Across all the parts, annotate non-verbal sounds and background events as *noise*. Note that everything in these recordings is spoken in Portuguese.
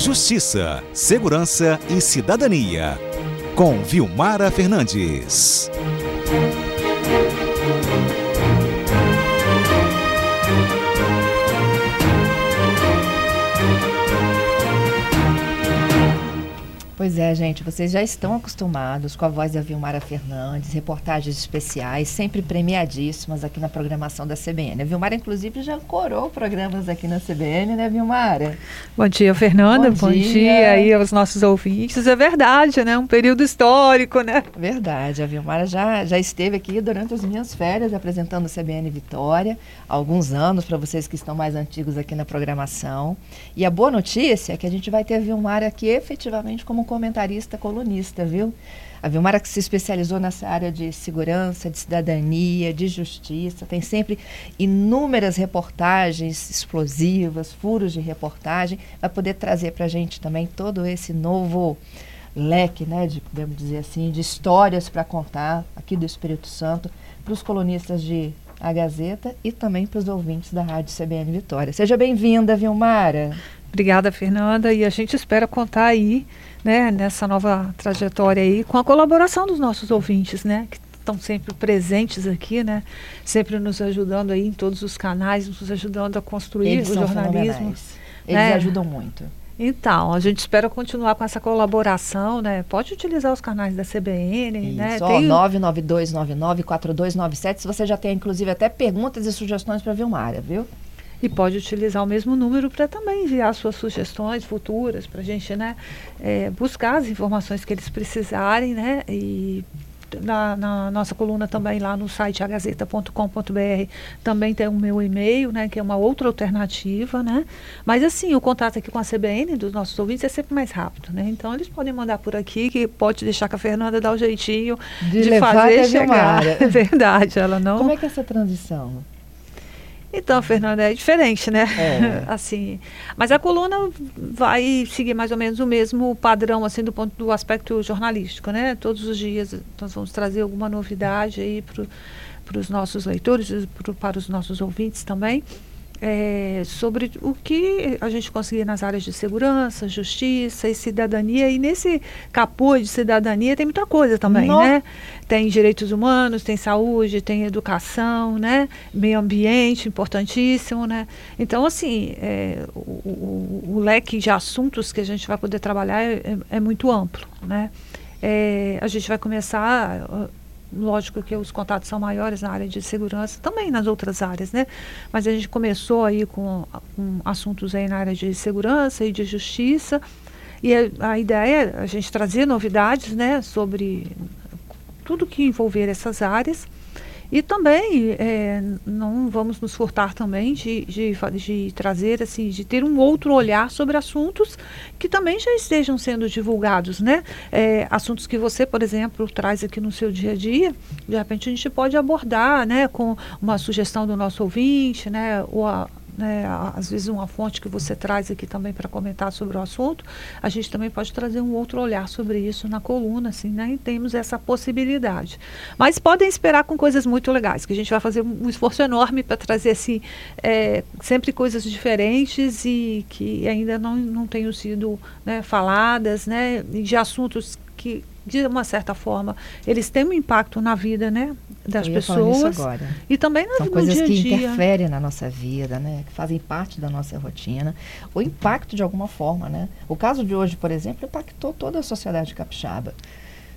Justiça, Segurança e Cidadania. Com Vilmara Fernandes. Pois é, gente, vocês já estão acostumados com a voz da Vilmara Fernandes, reportagens especiais, sempre premiadíssimas aqui na programação da CBN. A Vilmara, inclusive, já corou programas aqui na CBN, né, Vilmara? Bom dia, Fernanda. Bom, Bom dia. dia. aí aos nossos ouvintes. É verdade, né? Um período histórico, né? Verdade. A Vilmara já, já esteve aqui durante as minhas férias apresentando a CBN Vitória, há alguns anos, para vocês que estão mais antigos aqui na programação. E a boa notícia é que a gente vai ter a Vilmara aqui efetivamente como comentarista colunista, viu? A Vilmara que se especializou nessa área de segurança, de cidadania, de justiça, tem sempre inúmeras reportagens explosivas, furos de reportagem, vai poder trazer para a gente também todo esse novo leque, né, de, podemos dizer assim, de histórias para contar aqui do Espírito Santo para os colunistas de A Gazeta e também para os ouvintes da Rádio CBN Vitória. Seja bem-vinda, Vilmara. Obrigada, Fernanda, e a gente espera contar aí né, nessa nova trajetória aí, com a colaboração dos nossos ouvintes, né, que estão sempre presentes aqui, né, sempre nos ajudando aí em todos os canais, nos ajudando a construir Eles o jornalismo. Eles né? ajudam muito. Então, a gente espera continuar com essa colaboração, né? Pode utilizar os canais da CBN, Isso, né? Ó, tem... 992994297, se você já tem inclusive até perguntas e sugestões para Vilmara, viu? E pode utilizar o mesmo número para também enviar suas sugestões futuras para a gente né, é, buscar as informações que eles precisarem né, e na, na, nossa coluna também lá no site agazeta.com.br também tem o meu e-mail, né, que é uma outra alternativa, né? Mas assim, o contato aqui com a CBN dos nossos ouvintes é sempre mais rápido, né? Então eles podem mandar por aqui que pode deixar que a Fernanda dá o jeitinho de, de fazer chegar. *laughs* É verdade, ela não. Como é que é essa transição? Então, Fernanda, é diferente, né? É. *laughs* assim, mas a coluna vai seguir mais ou menos o mesmo padrão, assim, do ponto do aspecto jornalístico, né? Todos os dias nós vamos trazer alguma novidade aí para os nossos leitores, pro, para os nossos ouvintes também é, sobre o que a gente conseguir nas áreas de segurança, justiça e cidadania. E nesse capô de cidadania tem muita coisa também, no... né? Tem direitos humanos, tem saúde, tem educação, né? Meio ambiente, importantíssimo, né? Então, assim, é, o, o, o, leque de assuntos que a gente vai poder trabalhar é, é, é muito amplo, né? É, a gente vai começar lógico que os contatos são maiores na área de segurança, também nas outras áreas, né? Mas a gente começou aí com, com assuntos aí na área de segurança e de justiça. E a, a ideia é a gente trazer novidades, né, sobre tudo que envolver essas áreas e também é, não vamos nos furtar também de, de, de, trazer, assim, de ter um outro olhar sobre assuntos que também já estejam sendo divulgados, né? É, assuntos que você, por exemplo, traz aqui no seu dia a dia, de repente a gente pode abordar, né, com uma sugestão do nosso ouvinte, né, ou a, né, às vezes uma fonte que você traz aqui também para comentar sobre o assunto, a gente também pode trazer um outro olhar sobre isso na coluna, assim, né, e temos essa possibilidade. Mas podem esperar com coisas muito legais, que a gente vai fazer um esforço enorme para trazer, assim, é, sempre coisas diferentes e que ainda não, não tenham sido né, faladas, né, de assuntos que de uma certa forma, eles têm um impacto na vida, né, das pessoas e também na São coisas dia que dia. interferem na nossa vida, né, que fazem parte da nossa rotina, o impacto de alguma forma, né? O caso de hoje, por exemplo, impactou toda a sociedade capixaba.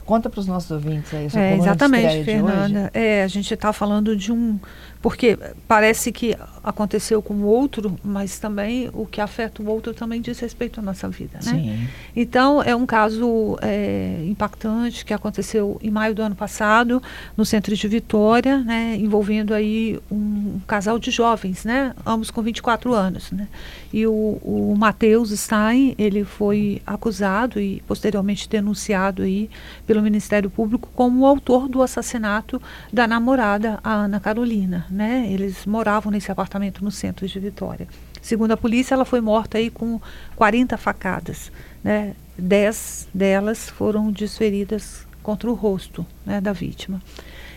Conta para os nossos ouvintes aí. É, exatamente, Fernanda. É, a gente está falando de um porque parece que aconteceu com o outro, mas também o que afeta o outro também diz respeito à nossa vida, né? Sim. Então, é um caso é, impactante que aconteceu em maio do ano passado, no centro de Vitória, né? Envolvendo aí um, um casal de jovens, né? Ambos com 24 anos, né? E o, o Matheus Stein, ele foi acusado e posteriormente denunciado aí pelo Ministério Público como o autor do assassinato da namorada, a Ana Carolina, né? Eles moravam nesse apartamento no centro de Vitória. Segundo a polícia, ela foi morta aí com 40 facadas, né? Dez delas foram desferidas contra o rosto né, da vítima.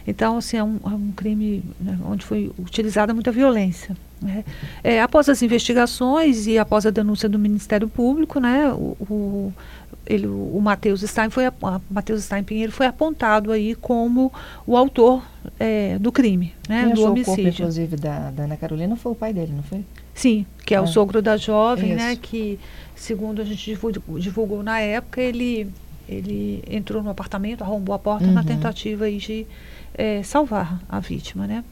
Então, assim, é um, é um crime né, onde foi utilizada muita violência. Né? É, após as investigações e após a denúncia do Ministério Público, né, o, o, ele, o Matheus Stein foi Matheus Stein Pinheiro foi apontado aí como o autor é, do crime, né, Quem do achou homicídio. O corpo, inclusive da, da Ana Carolina foi o pai dele, não foi? Sim, que é, é. o sogro da jovem, né, Isso. né, que segundo a gente divulgou, divulgou na época ele ele entrou no apartamento, arrombou a porta Uhum. na tentativa aí de é, salvar a vítima, né?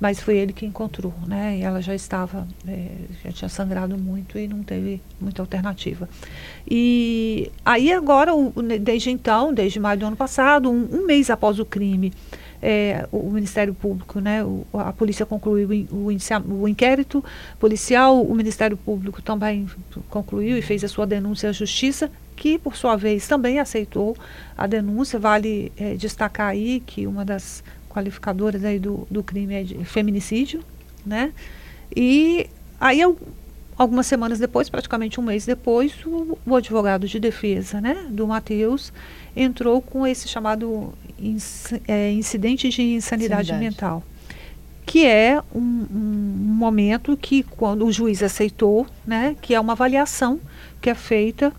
Mas foi ele que encontrou, né? E ela já estava, é, já tinha sangrado muito e não teve muita alternativa. E aí agora, o- desde então, desde maio do ano passado, um, um mês após o crime, é, o, Ministério Público, né, o- a polícia concluiu o o inquérito policial, o Ministério Público também concluiu e fez a sua denúncia à Justiça, que por sua vez também aceitou a denúncia. Vale é, destacar aí que uma das qualificadoras aí do, do crime é de feminicídio, né? E aí al- algumas semanas depois, praticamente um mês depois, o, o advogado de defesa, né, do Matheus, entrou com esse chamado inc- é, incidente de insanidade, Insanidade. mental, que é um, um momento que quando o juiz aceitou, né, que é uma avaliação que é feita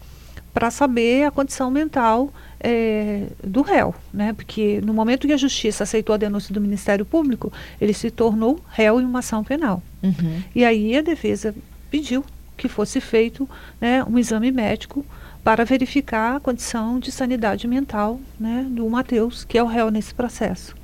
para saber a condição mental é, do réu, né? Porque no momento que a justiça aceitou a denúncia do Ministério Público, ele se tornou réu em uma ação penal. Uhum. E aí a defesa pediu que fosse feito né, um exame médico para verificar a condição de sanidade mental né, do Matheus, que é o réu nesse processo.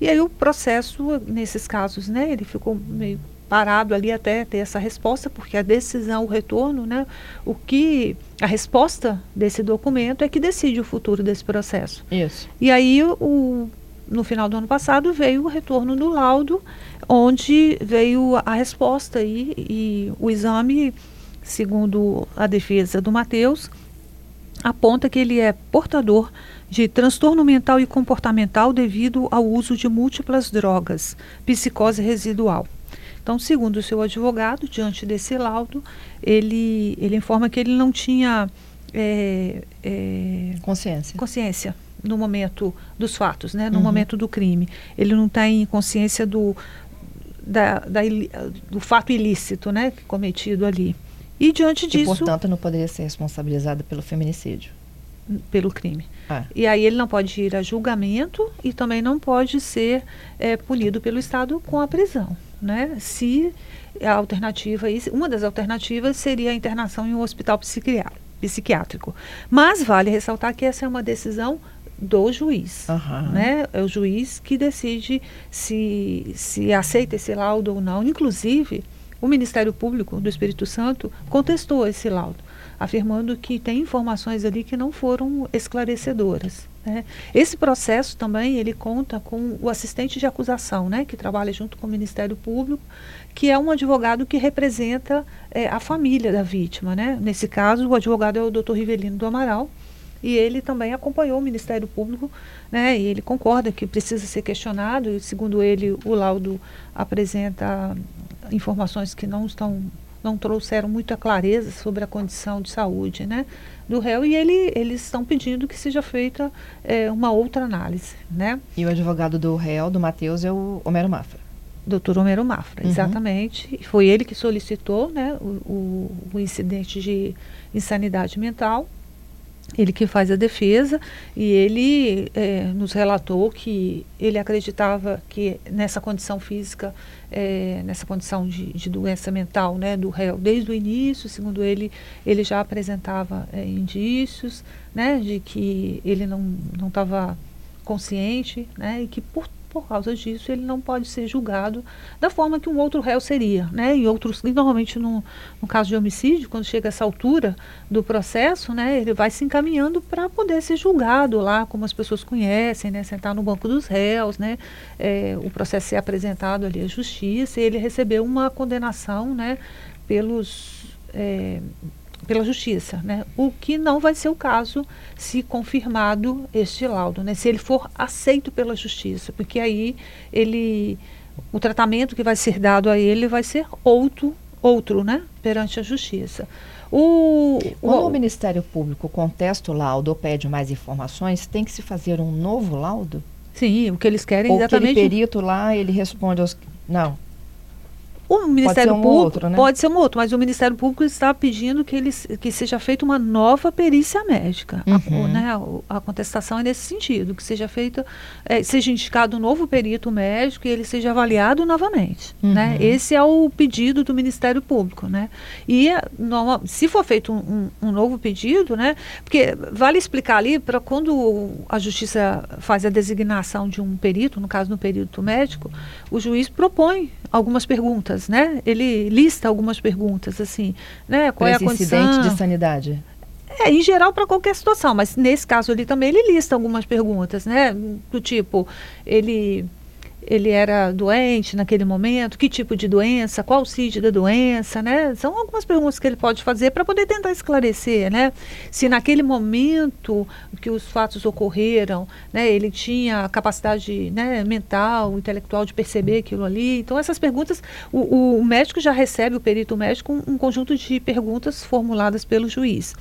E aí o processo, nesses casos, né, ele ficou meio parado ali até ter essa resposta, porque a decisão, o retorno, né, o que a resposta desse documento é que decide o futuro desse processo. Isso. E aí, o, no final do ano passado, veio o retorno do laudo, onde veio a resposta aí, e o exame, segundo a defesa do Matheus, aponta que ele é portador de transtorno mental e comportamental devido ao uso de múltiplas drogas, psicose residual. Então, segundo o seu advogado, diante desse laudo, ele, ele informa que ele não tinha é, é, Consciência. consciência no momento dos fatos, né? no Uhum. momento do crime. Ele não tem consciência do, da, da do fato ilícito né? cometido ali. E diante E, disso, portanto, não poderia ser responsabilizada pelo feminicídio. pelo crime. Ah, E aí ele não pode ir a julgamento e também não pode ser eh, punido pelo Estado com a prisão, né? Se a alternativa, uma das alternativas seria a internação em um hospital psiquiá- psiquiátrico. Mas vale ressaltar que essa é uma decisão do juiz, Aham. né? É o juiz que decide se, se aceita esse laudo ou não. Inclusive, o Ministério Público do Espírito Santo contestou esse laudo, afirmando que tem informações ali que não foram esclarecedoras. Né? Esse processo também ele conta com o assistente de acusação, né, que trabalha junto com o Ministério Público, que é um advogado que representa eh, a família da vítima. Né? Nesse caso, o advogado é o Dr. Rivelino do Amaral, e ele também acompanhou o Ministério Público, né, e ele concorda que precisa ser questionado, e segundo ele, o laudo apresenta informações que não estão não trouxeram muita clareza sobre a condição de saúde né, do réu e ele, eles estão pedindo que seja feita eh, uma outra análise, né? E o advogado do réu, do Matheus, é o Homero Mafra. Doutor Homero Mafra, Uhum. exatamente. Foi ele que solicitou né, o, o, o incidente de insanidade mental. Ele que faz a defesa e ele eh, nos relatou que ele acreditava que nessa condição física, eh, nessa condição de, de doença mental né, do réu, desde o início, segundo ele, ele já apresentava eh, indícios né, de que ele não estava consciente né, e que por por causa disso, ele não pode ser julgado da forma que um outro réu seria, né? E outros, e normalmente no, no caso de homicídio, quando chega essa altura do processo, né, ele vai se encaminhando para poder ser julgado lá, como as pessoas conhecem, né? Sentar no banco dos réus, né? É, o processo ser apresentado ali à justiça e ele receber uma condenação, né? Pelos é, pela justiça, né? O que não vai ser o caso se confirmado este laudo, né? Se ele for aceito pela justiça, porque aí ele o tratamento que vai ser dado a ele vai ser outro, outro, né? Perante a justiça. O, Quando o, o Ministério Público contesta o laudo ou pede mais informações, tem que se fazer um novo laudo? Sim, o que eles querem Ou exatamente. aquele perito lá, ele responde aos. Não. O Ministério um Público outro, né? pode ser um outro, mas o Ministério Público está pedindo que, eles, que seja feita uma nova perícia médica. Uhum. A, né, a, contestação é nesse sentido, que seja feita, é, seja indicado um novo perito médico e ele seja avaliado novamente. Uhum. Né? Esse é o pedido do Ministério Público. Né? E no, se for feito um, um, um, novo pedido, né, porque vale explicar ali para quando a Justiça faz a designação de um perito, no caso no perito médico, o juiz propõe algumas perguntas, né? Ele lista algumas perguntas, assim, né? Qual pra é a condição? incidente de sanidade. É, em geral para qualquer situação, mas nesse caso ali também ele lista algumas perguntas, né? Do tipo, ele ele era doente naquele momento, que tipo de doença, qual o CID da doença, né? São algumas perguntas que ele pode fazer para poder tentar esclarecer, né? Se naquele momento que os fatos ocorreram, né, ele tinha capacidade né, mental, intelectual de perceber aquilo ali. Então, essas perguntas, o, o médico já recebe, o perito médico, um, um conjunto de perguntas formuladas pelo juiz.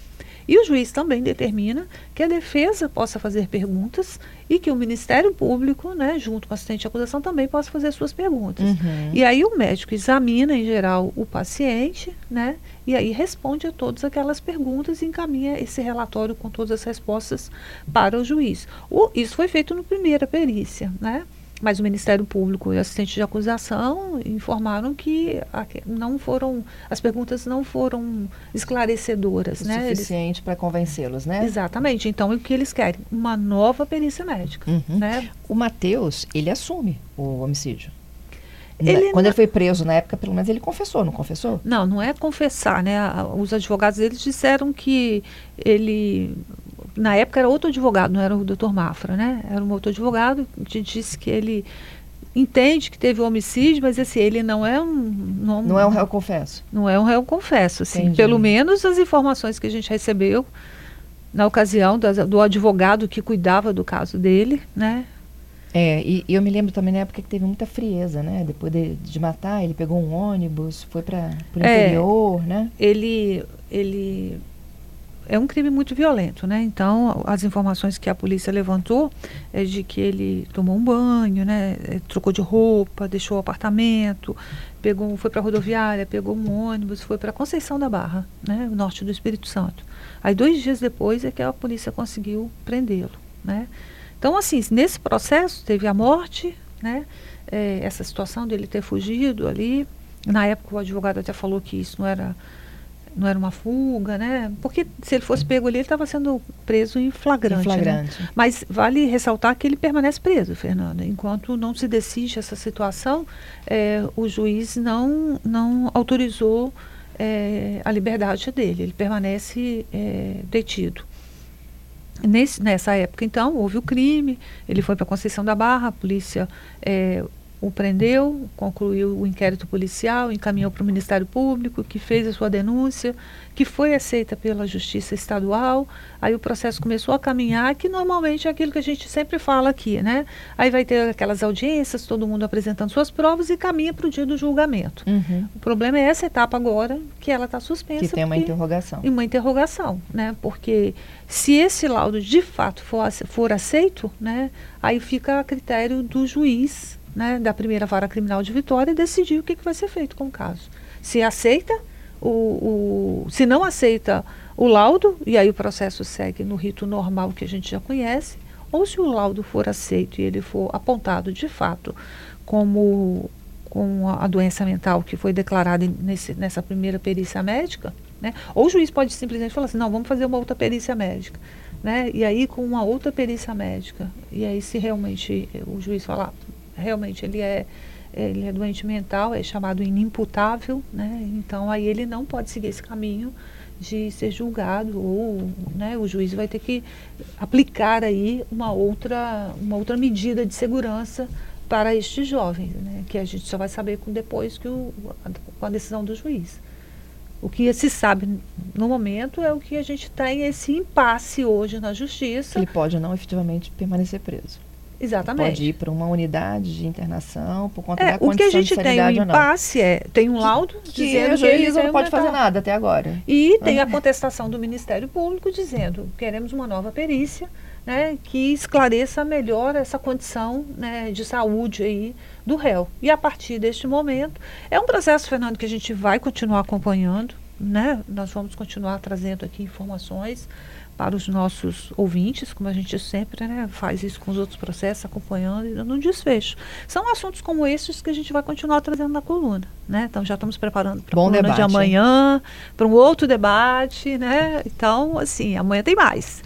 E o juiz também determina que a defesa possa fazer perguntas e que o Ministério Público, né, junto com o assistente de acusação, também possa fazer suas perguntas. Uhum. E aí o médico examina, em geral, o paciente, né, e aí responde a todas aquelas perguntas e encaminha esse relatório com todas as respostas para o juiz. O, isso foi feito no primeira perícia, né? Mas o Ministério Público e o assistente de acusação informaram que não foram, as perguntas não foram esclarecedoras, o né? Suficiente para convencê-los, né? Exatamente. Então, o que eles querem? Uma nova perícia médica, uhum. né? O Matheus, ele assume o homicídio. Ele Quando não... ele foi preso na época, pelo menos ele confessou, não confessou? Não, não é confessar, né? Os advogados eles disseram que ele na época era outro advogado, não era o doutor Mafra, né? Era um outro advogado que disse que ele entende que teve homicídio, mas assim, ele não é um... Não, não é um réu confesso. Não é um réu confesso, assim. Entendi. Pelo menos as informações que a gente recebeu na ocasião das, do advogado que cuidava do caso dele, né? É, e, e, eu me lembro também na época que teve muita frieza, né? Depois de, de matar, ele pegou um ônibus, foi para o interior, é, né? Ele, ele é um crime muito violento, né? Então, as informações que a polícia levantou é de que ele tomou um banho, né? Trocou de roupa, deixou o apartamento, pegou, foi para a rodoviária, pegou um ônibus, foi para Conceição da Barra, né? O norte do Espírito Santo. Aí, dois dias depois, é que a polícia conseguiu prendê-lo, né? Então, assim, nesse processo teve a morte, né? É, essa situação dele ter fugido ali. Na época, o advogado até falou que isso não era não era uma fuga, né? Porque se ele fosse pego ali, ele estava sendo preso em flagrante. Em flagrante. Né? Mas vale ressaltar que ele permanece preso, Fernanda. Enquanto não se decide essa situação, é, o juiz não, não autorizou é, a liberdade dele. Ele permanece é, detido. Nesse, nessa época, então, houve o crime, ele foi para Conceição da Barra, a polícia o prendeu, concluiu o inquérito policial, encaminhou para o Ministério Público, que fez a sua denúncia, que foi aceita pela Justiça Estadual. Aí o processo começou a caminhar, que normalmente é aquilo que a gente sempre fala aqui, né? Aí vai ter aquelas audiências, todo mundo apresentando suas provas e caminha para o dia do julgamento. Uhum. O problema é essa etapa agora, que ela está suspensa. Que tem uma interrogação. E uma interrogação, né? Porque se esse laudo de fato for, for aceito, né? Aí fica a critério do juiz né, da primeira vara criminal de Vitória e decidir o que, que vai ser feito com o caso. Se aceita, o, o, se não aceita o laudo, e aí o processo segue no rito normal que a gente já conhece, ou se o laudo for aceito e ele for apontado de fato como com a, doença mental que foi declarada nesse, nessa primeira perícia médica, né, ou o juiz pode simplesmente falar assim, não, vamos fazer uma outra perícia médica. Né, e aí com uma outra perícia médica, e aí se realmente o juiz falar, realmente ele é ele é doente mental, é chamado inimputável, né? Então aí ele não pode seguir esse caminho de ser julgado ou né, o juiz vai ter que aplicar aí uma outra uma outra medida de segurança para estes jovens, né? Que a gente só vai saber depois que o, com a decisão do juiz. O que se sabe no momento é o que a gente tem esse impasse hoje na justiça. Ele pode não efetivamente permanecer preso. Exatamente. Pode ir para uma unidade de internação por conta é, da condição O que a gente de tem um impasse é, tem um laudo que, dizendo que ele não pode fazer nada até agora. E tem a contestação do Ministério Público dizendo, queremos uma nova perícia né, que esclareça melhor essa condição né, de saúde aí do réu. E a partir deste momento, é um processo, Fernando, que a gente vai continuar acompanhando, né? Nós vamos continuar trazendo aqui informações para os nossos ouvintes, como a gente sempre né, faz isso com os outros processos, acompanhando e dando um desfecho. São assuntos como esses que a gente vai continuar trazendo na coluna. Né? Então já estamos preparando para a coluna debate, de amanhã, para um outro debate, né? Então, assim, amanhã tem mais.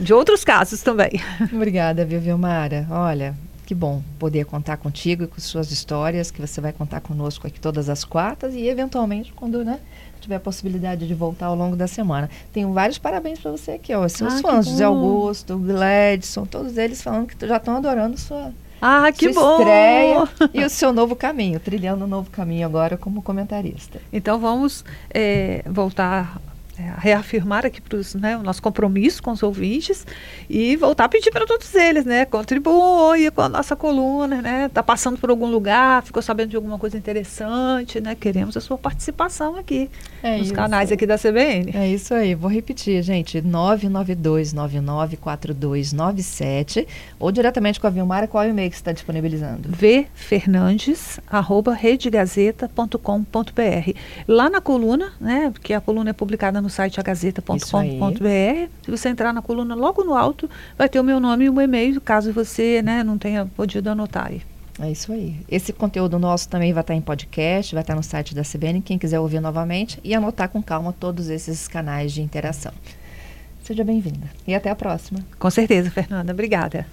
De outros casos também. *laughs* Obrigada, Viu, Mara. Olha, que bom poder contar contigo e com suas histórias, que você vai contar conosco aqui todas as quartas e, eventualmente, quando né, tiver a possibilidade de voltar ao longo da semana. Tenho vários parabéns para você aqui, ó. Seus ah, fãs, José Augusto, Gladson, todos eles falando que já estão adorando sua, ah, que sua bom! estreia e o seu novo caminho, trilhando um novo caminho agora como comentarista. Então vamos é, voltar é, reafirmar aqui para né, o nosso compromisso com os ouvintes e voltar a pedir para todos eles, né? Contribua com a nossa coluna, né? Está passando por algum lugar, ficou sabendo de alguma coisa interessante, né? Queremos a sua participação aqui é nos isso. canais aqui da CBN. É isso aí. Vou repetir, gente. 992994297 ou diretamente com a Vilmara, qual é o e-mail que você está disponibilizando? vfernandes.redegazeta.com.br Lá na coluna, né? Porque a coluna é publicada no no site agazeta.com.br. Se você entrar na coluna logo no alto, vai ter o meu nome e o meu e-mail, caso você né, não tenha podido anotar aí. É isso aí. Esse conteúdo nosso também vai estar em podcast, vai estar no site da CBN, quem quiser ouvir novamente e anotar com calma todos esses canais de interação. Seja bem-vinda e até a próxima. Com certeza, Fernanda. Obrigada.